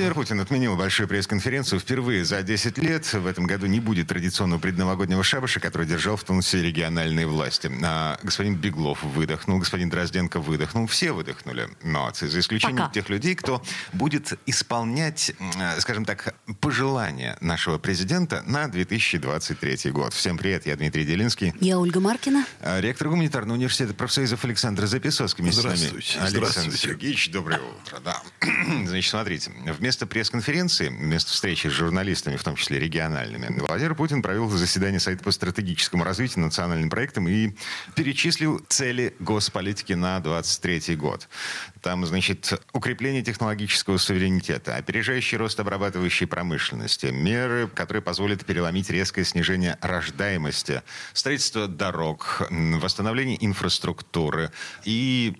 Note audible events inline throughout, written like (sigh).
Владимир Путин отменил большую пресс-конференцию впервые за 10 лет. В этом году не будет традиционного предновогоднего шабаша, который держал в тонусе региональные власти. А господин Беглов выдохнул, господин Дрозденко выдохнул. Все выдохнули. Но за исключением Пока. тех людей, кто будет исполнять, скажем так, пожелания нашего президента на 2023 год. Всем привет, я Дмитрий Делинский. Я Ольга Маркина. А, Ректор гуманитарного университета профсоюзов Александр Записовский. Здравствуйте. Александр Здравствуйте. Сергеевич, доброе утро. Да. (clears throat) Значит, смотрите, вместо пресс-конференции, вместо встречи с журналистами, в том числе региональными, Владимир Путин провел заседание Совета по стратегическому развитию национальным проектом и перечислил цели госполитики на 2023 год. Там, значит, укрепление технологического суверенитета, опережающий рост обрабатывающей промышленности, меры, которые позволят переломить резкое снижение рождаемости, строительство дорог, восстановление инфраструктуры. И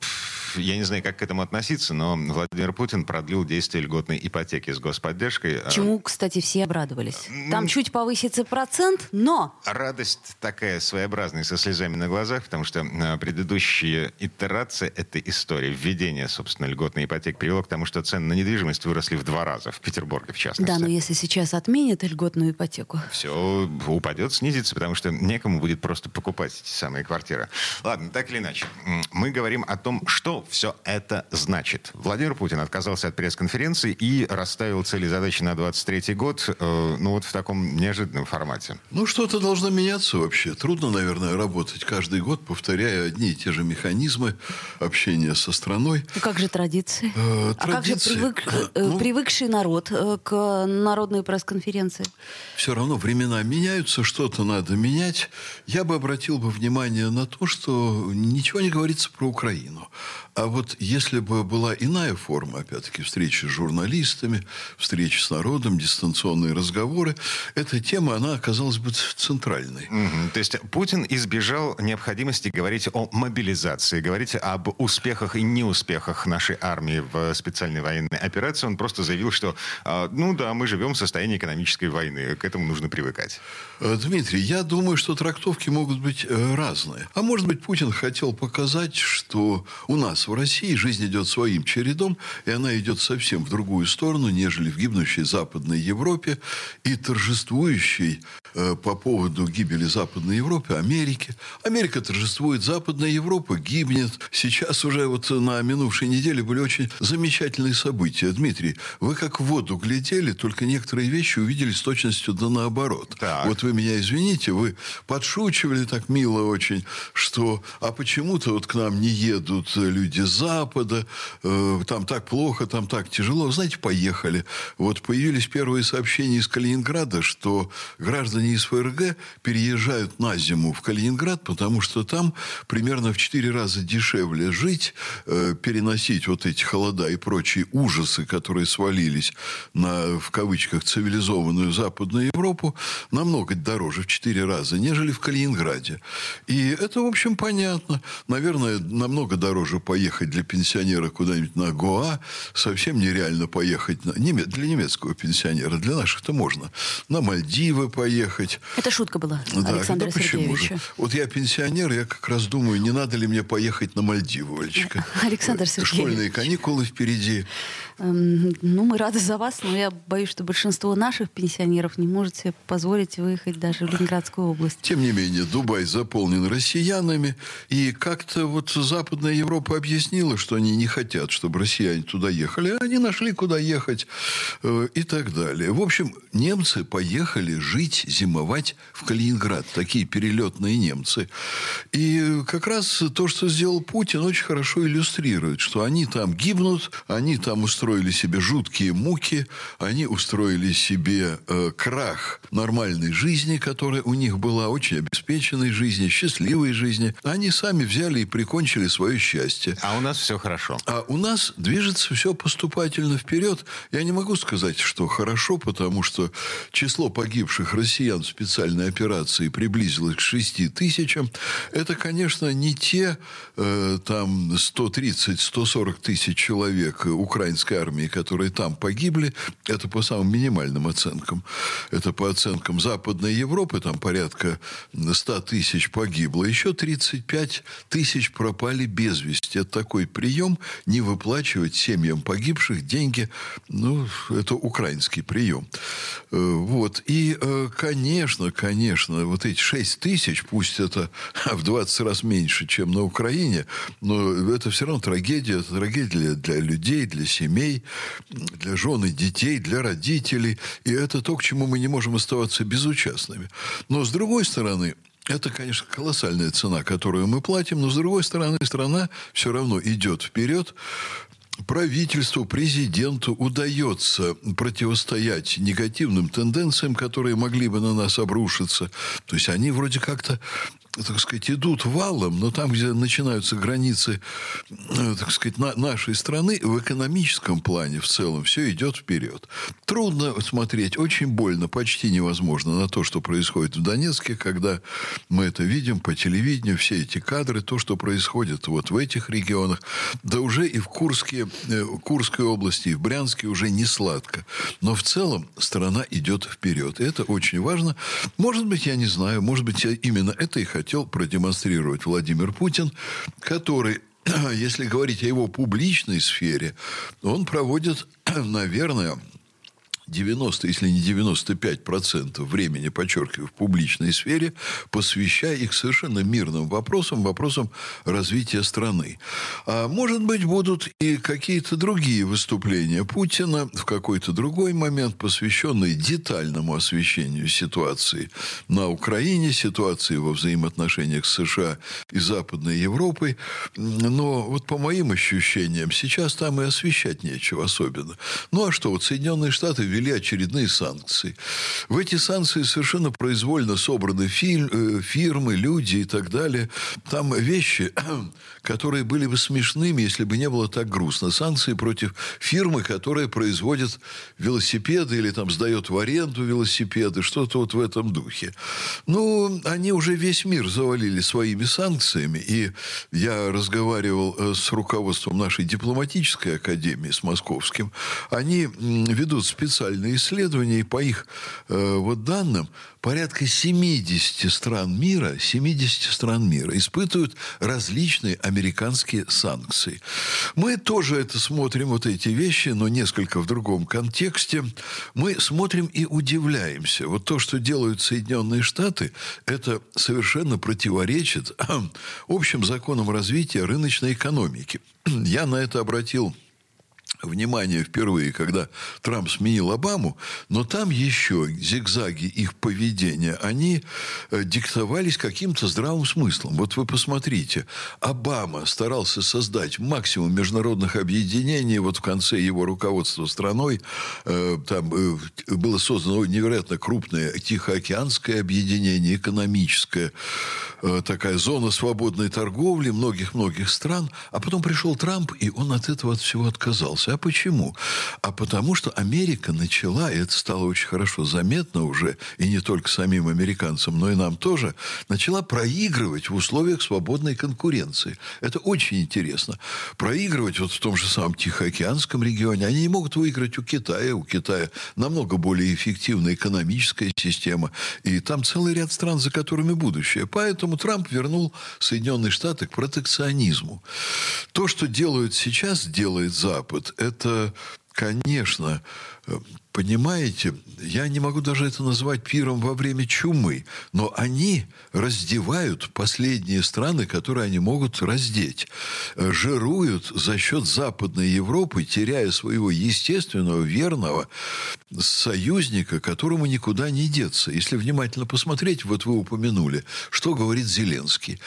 я не знаю, как к этому относиться, но Владимир Путин продлил действие льготной ипотеки с господдержкой. А, Чему, кстати, все обрадовались. Там чуть повысится процент, но Радость такая своеобразная, со слезами на глазах, потому что э, предыдущая итерация этой истории, введение, собственно, льготной ипотеки, привело к тому, что цены на недвижимость выросли в два раза, в Петербурге в частности. да, но если сейчас отменят льготную ипотеку, все упадет, снизится, потому что некому будет просто покупать эти самые квартиры. Ладно, так или иначе, мы говорим о том, что все это значит. Владимир Путин отказался от пресс-конференции и расставил цели и задачи на 23 год, э, ну вот в таком неожиданном формате. Ну, что-то должно меняться вообще. Трудно, наверное, работать каждый год, повторяя одни и те же механизмы общения со страной. Ну как же традиции? Э, а как же традиции? привык- Э, э, ну- привыкший народ э, к народной пресс-конференции? Все равно времена меняются, что-то надо менять. Я бы обратил бы внимание на то, что ничего не говорится про Украину. А вот если бы была иная форма, опять-таки, встречи с журналистами, встречи с народом, дистанционные разговоры, эта тема, она оказалась бы центральной. Мгм. То есть Путин избежал необходимости говорить о мобилизации, говорить об успехах и неуспехах нашей армии в специальной военной операции. Он просто заявил, что, а, ну да, мы живем в состоянии экономической войны, к этому нужно привыкать. Э, Дмитрий, я думаю, что трактовки могут быть э, разные. А может быть, Путин хотел показать, что у нас в России жизнь идет своим чередом, и она идет совсем в другую сторону, нежели в гибнущей Западной Европе и торжествующей э, по поводу гибели Западной Европы Америки. Америка торжествует, Западная Европа гибнет. Сейчас уже вот на минувшей неделе были очень замечательные события. Дмитрий, вы как в воду глядели, только некоторые вещи увидели с точностью да наоборот. Так. Вот вы меня извините, вы подшучивали так мило очень, что а почему-то вот к нам не едут люди с Запада, э, там так плохо, там так тяжело. Знаете, поехали. Вот появились первые сообщения из Калининграда, что граждане из ФРГ переезжают на зиму в Калининград, потому что там примерно в четыре раза дешевле жить, э, переносить вот эти холода и прочие ужасы, которые свалились на, в кавычках, цивилизованную Западную Европу, намного дороже в четыре раза, нежели в Калининграде. И это, в общем, понятно. Наверное, намного дороже поехать для пенсионера куда-нибудь на Гоа. Совсем нереально поехать на, для немецкого пенсионера. Для наших-то можно. На Мальдивы поехать. Это шутка была, Да, Александра да почему же? Вот я пенсионер, я как раз думаю, не надо ли мне поехать на Мальдивы, Олечка? Александр Сергеевич. Школьные каникулы впереди. Эм, Ну, мы рады за вас, но я боюсь, что большинство наших пенсионеров не может себе позволить выехать даже в Ленинградскую область. Тем не менее, Дубай заполнен россиянами. И как-то вот Западная Европа объяснила, что они не хотят, чтобы россияне туда ехали. а Они нашли, куда ехать э, и так далее. В общем, немцы поехали жить, зимовать в Калининград. Такие перелетные немцы. И как раз то, что сделал Путин, очень хорошо иллюстрирует, что они там гибнут, они там устроили себе жуткие муки, они устроили себе э, крах нормальной жизни, которая у них была, очень обеспеченной жизни, счастливой жизни. Они сами взяли и прикончили свое счастье. А у нас все хорошо. А у нас движется все поступательно вперед. Я не могу сказать, что хорошо, потому что число погибших россиян в специальной операции приблизилось к 6 тысячам. Это, конечно, не те э, там 140 тысяч человек украинской армии, которые там погибли, это по самым минимальным оценкам. Это по оценкам Западной Европы, там порядка 100 тысяч погибло. Еще 35 тысяч пропали без вести. Это такой прием не выплачивать семьям погибших деньги. Ну, это украинский прием. Э, вот. И, э, конечно, конечно, вот эти 6 тысяч, пусть это (laughs) в 20 раз меньше, чем на Украине, но это все равно трагедия. Это трагедия для людей, для семей, для жен и детей, для родителей. И это то, к чему мы не можем оставаться безучастными. Но, с другой стороны, это, конечно, колоссальная цена, которую мы платим, но, с другой стороны, страна все равно идет вперед правительству, президенту удается противостоять негативным тенденциям, которые могли бы на нас обрушиться. То есть они вроде как-то так сказать, идут валом, но там, где начинаются границы, э, так сказать, на, нашей страны, в экономическом плане в целом все идет вперед. Трудно смотреть, очень больно, почти невозможно на то, что происходит в Донецке, когда мы это видим по телевидению, все эти кадры, то, что происходит вот в этих регионах, да уже и в Курске, э, Курской области, и в Брянске уже не сладко. Но в целом страна идет вперед. Это очень важно. Может быть, я не знаю, может быть, именно это и хотел продемонстрировать Владимир Путин, который (clears throat) если говорить о его публичной сфере, он проводит, (clears throat) наверное, 90, если не 95 процентов времени, подчеркиваю, в публичной сфере, посвящая их совершенно мирным вопросам, вопросам развития страны. А может быть, будут и какие-то другие выступления Путина в какой-то другой момент, посвященные детальному освещению ситуации на Украине, ситуации во взаимоотношениях с США и Западной Европой. Но вот по моим ощущениям, сейчас там и освещать нечего особенно. Ну а что, вот Соединенные Штаты ввели очередные санкции. В эти санкции совершенно произвольно собраны фильм, э, фирмы, люди и так далее. Там вещи, (clears throat) которые были бы смешными, если бы не было так грустно. Санкции против фирмы, которая производит велосипеды или там сдает в аренду велосипеды, что-то вот в этом духе. Ну, они уже весь мир завалили своими санкциями. И я разговаривал э, с руководством нашей дипломатической академии, с московским. Они ведут специальные специальные исследования, и по их э, вот данным порядка 70 стран мира, 70 стран мира испытывают различные американские санкции. Мы тоже это смотрим, вот эти вещи, но несколько в другом контексте. Мы смотрим и удивляемся. Вот то, что делают Соединенные Штаты, это совершенно противоречит (clears throat) общим законам развития рыночной экономики. (clears throat) Я на это обратил внимание впервые, когда Трамп сменил Обаму, но там еще зигзаги их поведения, они э, диктовались каким-то здравым смыслом. Вот вы посмотрите, Обама старался создать максимум международных объединений, вот в конце его руководства страной э, там э, было создано невероятно крупное Тихоокеанское объединение, экономическое, такая зона свободной торговли многих-многих стран, а потом пришел Трамп, и он от этого от всего отказался. А почему? А потому что Америка начала, и это стало очень хорошо заметно уже, и не только самим американцам, но и нам тоже, начала проигрывать в условиях свободной конкуренции. Это очень интересно. Проигрывать вот в том же самом Тихоокеанском регионе. Они не могут выиграть у Китая. У Китая намного более эффективная экономическая система. И там целый ряд стран, за которыми будущее. Поэтому Трамп вернул Соединенные Штаты к протекционизму. То, что делают сейчас, делает Запад, это, конечно, э, Понимаете, я не могу даже это назвать пиром во время чумы, но они раздевают последние страны, которые они могут раздеть. Э, жируют за счет Западной Европы, теряя своего естественного, верного союзника, которому никуда не деться. Если внимательно посмотреть, вот вы упомянули, что говорит Зеленский.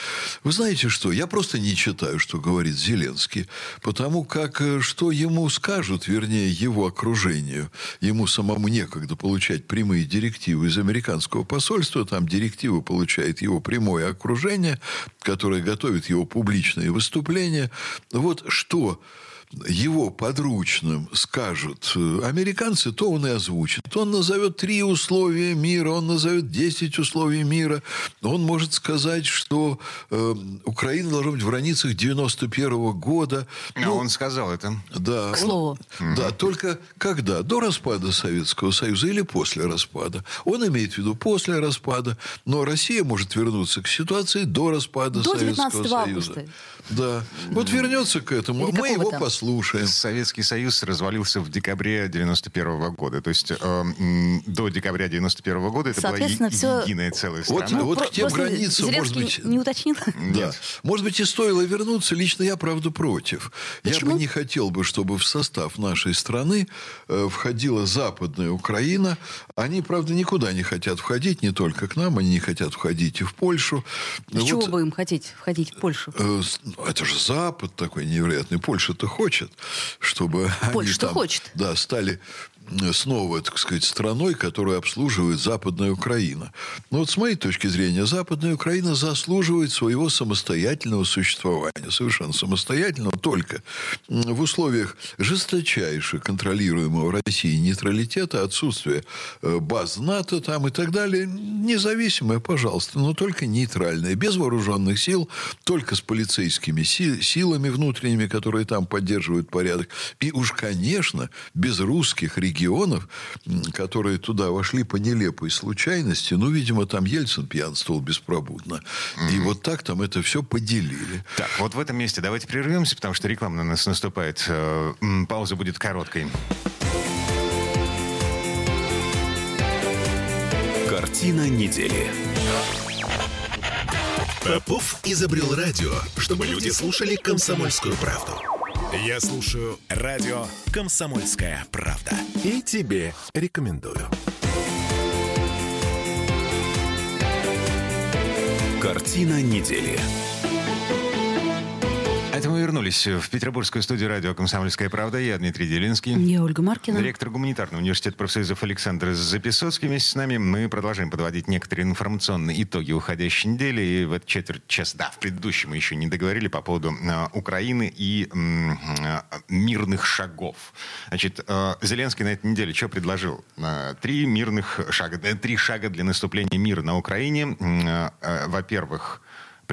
Вы знаете что? Я просто не читаю, что говорит Зеленский, потому как э, что ему скажут, вернее, его окружению – ему самому некогда получать прямые директивы из американского посольства, там директивы получает его прямое окружение, которое готовит его публичные выступления. Вот что его подручным скажут э, американцы, то он и озвучит. Он назовет три условия мира, он назовет десять условий мира. Он может сказать, что э, Украина должна быть в границах 91 -го года. А ну, он сказал это. Да. К слову. Он, да, только когда? До распада Советского Союза или после распада? Он имеет в виду после распада, но Россия может вернуться к ситуации до распада до Советского Союза. Августа. Да. Вот вернется к этому. Или Мы его там? Послушаем. Советский Союз развалился в декабре 91 года. То есть э, до декабря 91 года это была Соответственно, е- всё- единая целая Вот- страна. вот Про- к тем границам, Зеленский может быть, не уточнил? (laughs) Да. Может быть, и стоило вернуться. Лично я, правда, против. Я Почему? бы не хотел бы, чтобы в состав нашей страны э, входила Западная Украина. Они, правда, никуда не хотят входить, не только к нам, они не хотят входить и в Польшу. С чего Вот, бы им хотеть входить в Польшу? э, ну, это же Запад такой невероятный. Польша-то хочет, чтобы они Польша-то там, хочет. Да, стали снова, так сказать, страной, которую обслуживает Западная Украина. Но вот с моей точки зрения, Западная Украина заслуживает своего самостоятельного существования. Совершенно самостоятельного, только в условиях жесточайше контролируемого Россией нейтралитета, отсутствия э, баз НАТО там и так далее. Независимая, пожалуйста, но только нейтральная, без вооруженных сил, только с полицейскими си- силами внутренними, которые там поддерживают порядок. И уж, конечно, без русских регионов, м, которые туда вошли по нелепой случайности. Ну, видимо, там Ельцин пьянствовал беспробудно. И вот так там это все поделили. Так, вот в этом месте давайте прервемся, потому что реклама на нас наступает. Э, Пауза будет короткой. Картина недели. Попов изобрел радио, чтобы люди слушали комсомольскую правду. Я слушаю радио «Комсомольская правда». И тебе рекомендую. Картина недели. Это мы вернулись в петербургскую студию радио «Комсомольская правда». Я Дмитрий Делинский. Я Ольга Маркина. Ректор гуманитарного университета профсоюзов Александр Записоцкий вместе с нами. Мы продолжаем подводить некоторые информационные итоги уходящей недели. И в этот четверть часа, да, в предыдущем мы еще не договорили по поводу э, Украины и э, мирных шагов. Значит, э, Зеленский на этой неделе что предложил? Э, три мирных шага, э, три шага для наступления мира на Украине. Э, э, Во-первых,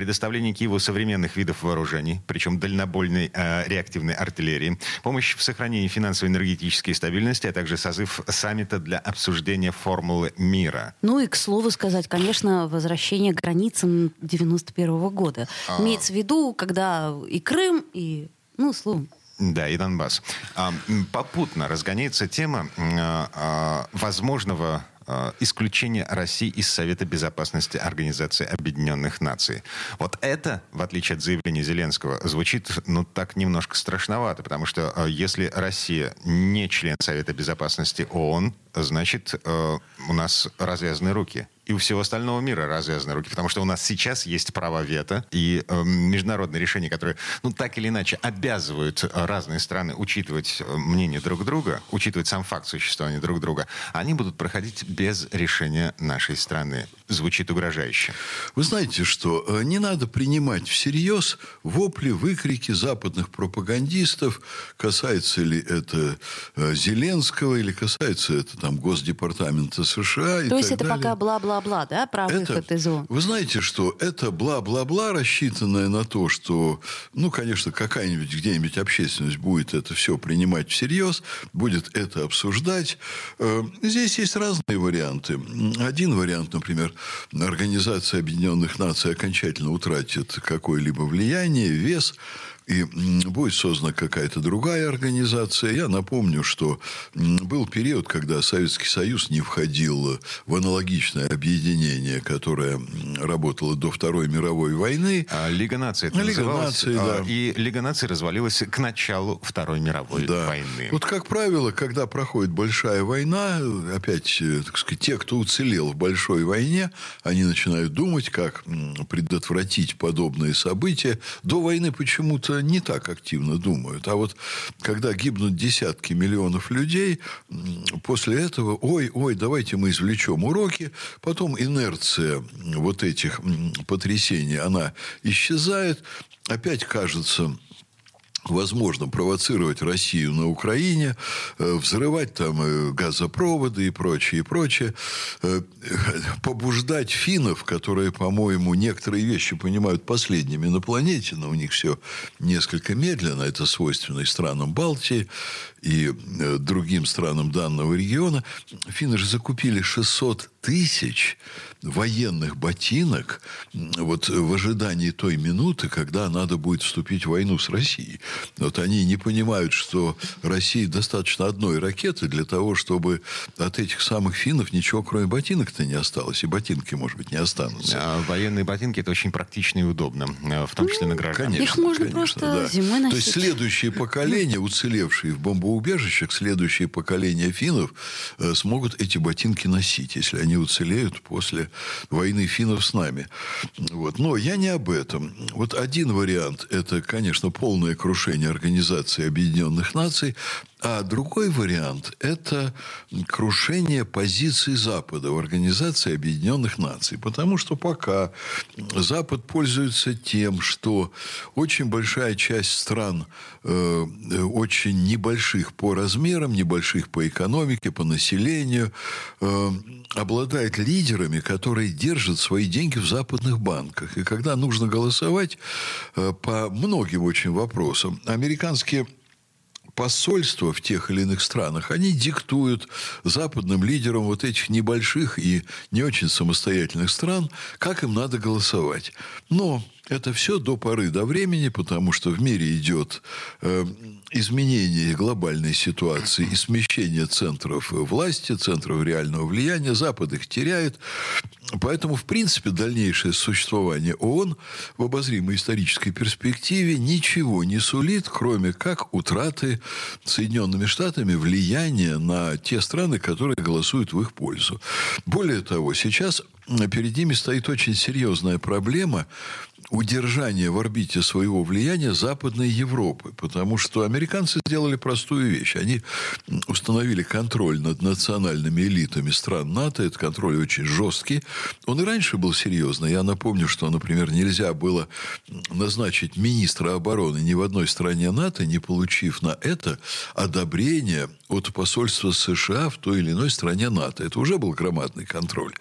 предоставление Киеву современных видов вооружений, причем дальнобойной э, реактивной артиллерии, помощь в сохранении финансово-энергетической стабильности, а также созыв саммита для обсуждения формулы мира. Ну и, к слову сказать, конечно, возвращение к границам 91 года. А. Имеется в виду, когда и Крым, и, ну, словом, Да, и Донбасс. А, попутно разгоняется тема м, а, возможного а, исключения России из Совета Безопасности Организации Объединенных Наций. Вот это, в отличие от заявления Зеленского, звучит, ну, так немножко страшновато, потому что а, если Россия не член Совета Безопасности ООН, значит, э, у нас развязаны руки. И у всего остального мира развязаны руки, потому что у нас сейчас есть право вето и э, международные решения, которые, ну, так или иначе, обязывают разные страны учитывать э, мнение друг друга, учитывать сам факт существования друг друга, они будут проходить без решения нашей страны. Звучит угрожающе. Вы знаете, что э, не надо принимать всерьез вопли, выкрики западных пропагандистов, касается ли это э, Зеленского или касается это там Госдепартамента США и то есть так это далее. пока бла-бла-бла, да, про выход из ООН? Вы знаете, что это бла-бла-бла, рассчитанное на то, что, ну, конечно, какая-нибудь где-нибудь общественность будет это все принимать всерьез, будет это обсуждать. Э, Здесь есть разные варианты. Один вариант, например, Организация Объединенных Наций окончательно утратит какое-либо влияние, вес, и будет создана какая-то другая организация. Я напомню, что был период, когда Советский Союз не входил в аналогичное объединение, которое работало до Второй мировой войны. А, Лига наций это Лига называлось. наций, А, да. И Лига наций развалилась к началу Второй мировой Да. войны. Вот, как правило, когда проходит большая война, опять, э, так сказать, те, кто уцелел в большой войне, они начинают думать, как предотвратить подобные события. До войны почему-то не так активно думают. А вот когда гибнут десятки миллионов людей, после этого, ой, ой, давайте мы извлечем уроки, потом инерция вот этих потрясений, она исчезает, опять кажется возможно провоцировать Россию на Украине, э, взрывать там э, газопроводы и прочее, и прочее, э, (laughs) побуждать финнов, которые, по-моему, некоторые вещи понимают последними на планете, но у них все несколько медленно, это свойственно и странам Балтии, и другим странам данного региона. Финны же закупили 600 тысяч военных ботинок вот в ожидании той минуты, когда надо будет вступить в войну с Россией. Вот они не понимают, что России достаточно одной ракеты для того, чтобы от этих самых финнов ничего, кроме ботинок-то не осталось. И ботинки, может быть, не останутся. А военные ботинки – это очень практично и удобно, э, в том числе на гражданах. Конечно, Их можно конечно, просто да. зимой носить. То есть следующие поколения, уцелевшие в бомбоубежищах, следующие поколения финнов э, смогут эти ботинки носить, если они уцелеют после войны финнов с нами. Вот. Но я не об этом. Вот один вариант – это, конечно, полное крушение Организации Объединенных Наций, а другой вариант – это крушение позиций Запада в Организации Объединенных Наций. Потому что пока Запад пользуется тем, что очень большая часть стран, э, очень небольших по размерам, небольших по экономике, по населению, э, обладает лидерами, которые держат свои деньги в западных банках. И когда нужно голосовать э, по многим очень вопросам, американские посольства в тех или иных странах, они диктуют западным лидерам вот этих небольших и не очень самостоятельных стран, как им надо голосовать. Но это все до поры до времени, потому что в мире идет э, изменение глобальной ситуации и смещение центров власти, центров реального влияния. Запад их теряет. Поэтому, в принципе, дальнейшее существование ООН в обозримой исторической перспективе ничего не сулит, кроме как утраты Соединенными Штатами влияния на те страны, которые голосуют в их пользу. Более того, сейчас перед ними стоит очень серьезная проблема удержания в орбите своего влияния Западной Европы. Потому что американцы сделали простую вещь. Они установили контроль над национальными элитами стран НАТО. Этот контроль очень жесткий. Он и раньше был серьезный. Я напомню, что, например, нельзя было назначить министра обороны ни в одной стране НАТО, не получив на это одобрение от посольства США в той или иной стране НАТО. Это уже был громадный контроль.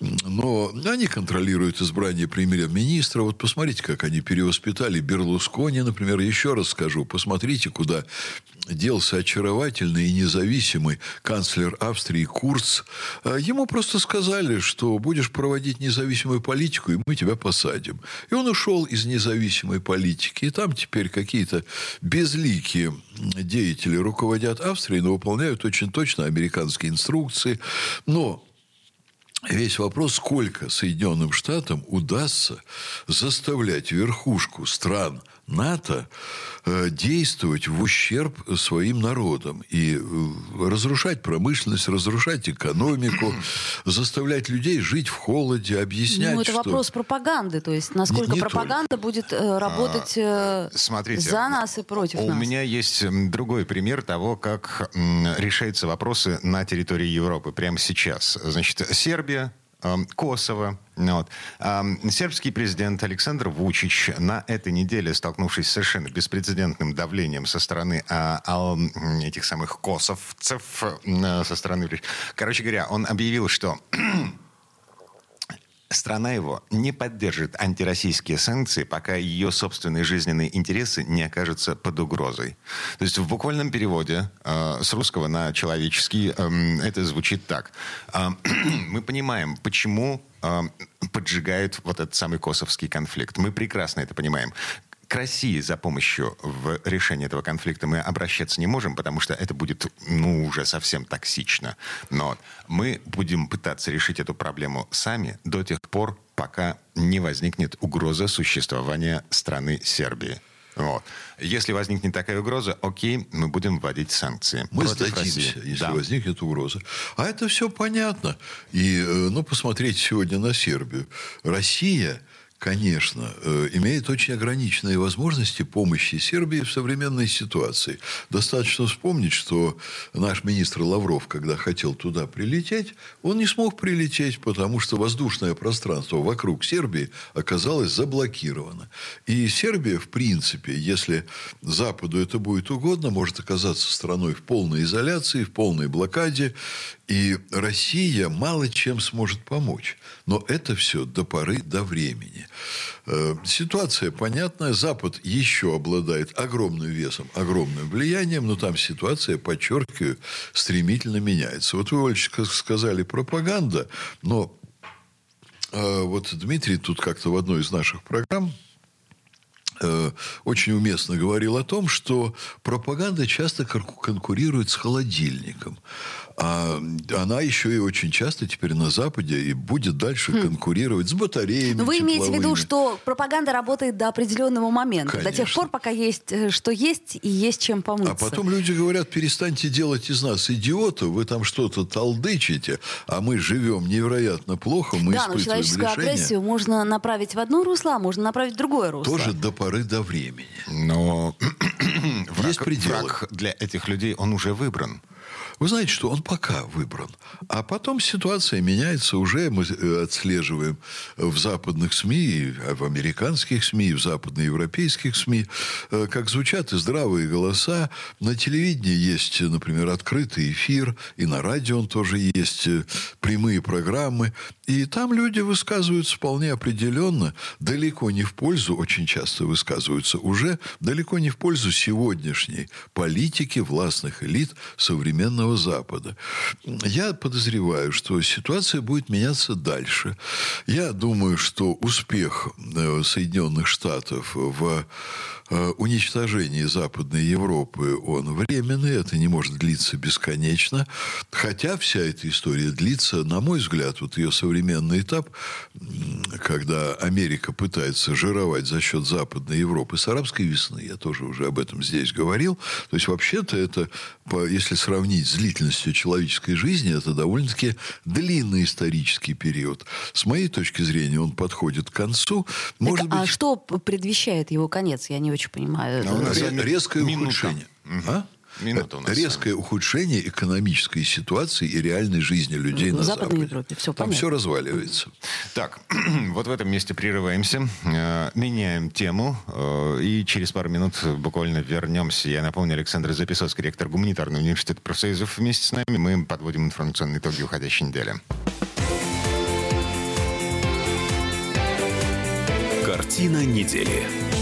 Но они контролируют избрание премьер-министра. Вот посмотрите, как они перевоспитали Берлускони, например. Еще раз скажу, посмотрите, куда делся очаровательный и независимый канцлер Австрии Курц. А ему просто сказали, что будешь проводить независимую политику, и мы тебя посадим. И он ушел из независимой политики. И там теперь какие-то безликие деятели руководят Австрией, но выполняют очень точно американские инструкции. Но Весь вопрос, сколько Соединенным Штатам удастся заставлять верхушку стран НАТО Э, действовать в ущерб своим народам и э, разрушать промышленность, разрушать экономику, (clears throat) заставлять людей жить в холоде, объяснять, Ну, это что... вопрос пропаганды, то есть насколько не, не пропаганда только. будет э, работать а, смотрите, за нас и против у нас. У меня есть другой пример того, как решаются вопросы на территории Европы прямо сейчас. Значит, Сербия Косово. Вот. Эм, сербский президент Александр Вучич на этой неделе, столкнувшись с совершенно беспрецедентным давлением со стороны а, этих самых косовцев, э, со стороны... Короче говоря, он объявил, что (clears throat) страна его не поддержит антироссийские санкции, пока ее собственные жизненные интересы не окажутся под угрозой. То есть в буквальном переводе э, с русского на человеческий э, это звучит так. Э, (clears throat) мы понимаем, почему э, поджигают вот этот самый косовский конфликт. Мы прекрасно это понимаем к России за помощью в решении этого конфликта мы обращаться не можем, потому что это будет, ну, уже совсем токсично. Но мы будем пытаться решить эту проблему сами до тех пор, пока не возникнет угроза существования страны Сербии. Вот. Если возникнет такая угроза, окей, мы будем вводить санкции. Мы сдадимся, России. если да. возникнет угроза. А это все понятно. И, э, ну, посмотрите сегодня на Сербию. Россия конечно, э, имеет очень ограниченные возможности помощи Сербии в современной ситуации. Достаточно вспомнить, что наш министр Лавров, когда хотел туда прилететь, он не смог прилететь, потому что воздушное пространство вокруг Сербии оказалось заблокировано. И Сербия, в принципе, если Западу это будет угодно, может оказаться страной в полной изоляции, в полной блокаде, и Россия мало чем сможет помочь. Но это все до поры до времени. Э, ситуация понятная. Запад еще обладает огромным весом, огромным влиянием, но там ситуация, подчеркиваю, стремительно меняется. Вот вы, Олечка, сказали пропаганда, но э, вот Дмитрий тут как-то в одной из наших программ очень уместно говорил о том, что пропаганда часто конкурирует с холодильником. А она еще и очень часто теперь на Западе и будет дальше хм. конкурировать с батареями. Но вы имеете в виду, что пропаганда работает до определенного момента, Конечно. до тех пор, пока есть э, что есть и есть чем помыться. А потом люди говорят, перестаньте делать из нас идиотов, вы там что-то толдычите, а мы живем невероятно плохо, мы да, но человеческую лишение. агрессию можно направить в одно русло, а можно направить в другое русло. Тоже до поры до времени. Но враг, враг для этих людей, он уже выбран. Вы знаете, что он пока выбран. А потом ситуация меняется. Уже мы э, отслеживаем в западных СМИ, в американских СМИ, в западноевропейских СМИ, э, как звучат и здравые голоса. На телевидении есть, например, открытый эфир, и на радио он тоже есть, э, прямые программы. И там люди высказываются вполне определенно, далеко не в пользу, очень часто высказываются уже, далеко не в пользу сегодняшней политики властных элит современного Запада. Я подозреваю, что ситуация будет меняться дальше. Я думаю, что успех э, Соединенных Штатов в Э, уничтожении Западной Европы, он временный, это не может длиться бесконечно. Хотя вся эта история длится, на мой взгляд, вот ее современный этап, когда Америка пытается жировать за счет Западной Европы с арабской весны, я тоже уже об этом здесь говорил. То есть, вообще-то, это, если сравнить с длительностью человеческой жизни, это довольно-таки длинный исторический период. С моей точки зрения, он подходит к концу. Может так, быть... А что предвещает его конец? Я не очень понимаю. А у нас резкое минута. ухудшение. Угу. А? Минута у нас резкое ухудшение экономической ситуации и реальной жизни людей в на Западной Западе. Европе. Все Там все разваливается. Так, (clears throat) вот в этом месте прерываемся, э, меняем тему э, и через пару минут буквально вернемся. Я напомню, Александр Записовский, ректор гуманитарного университета профсоюзов вместе с нами. Мы подводим информационные итоги уходящей недели. Картина недели.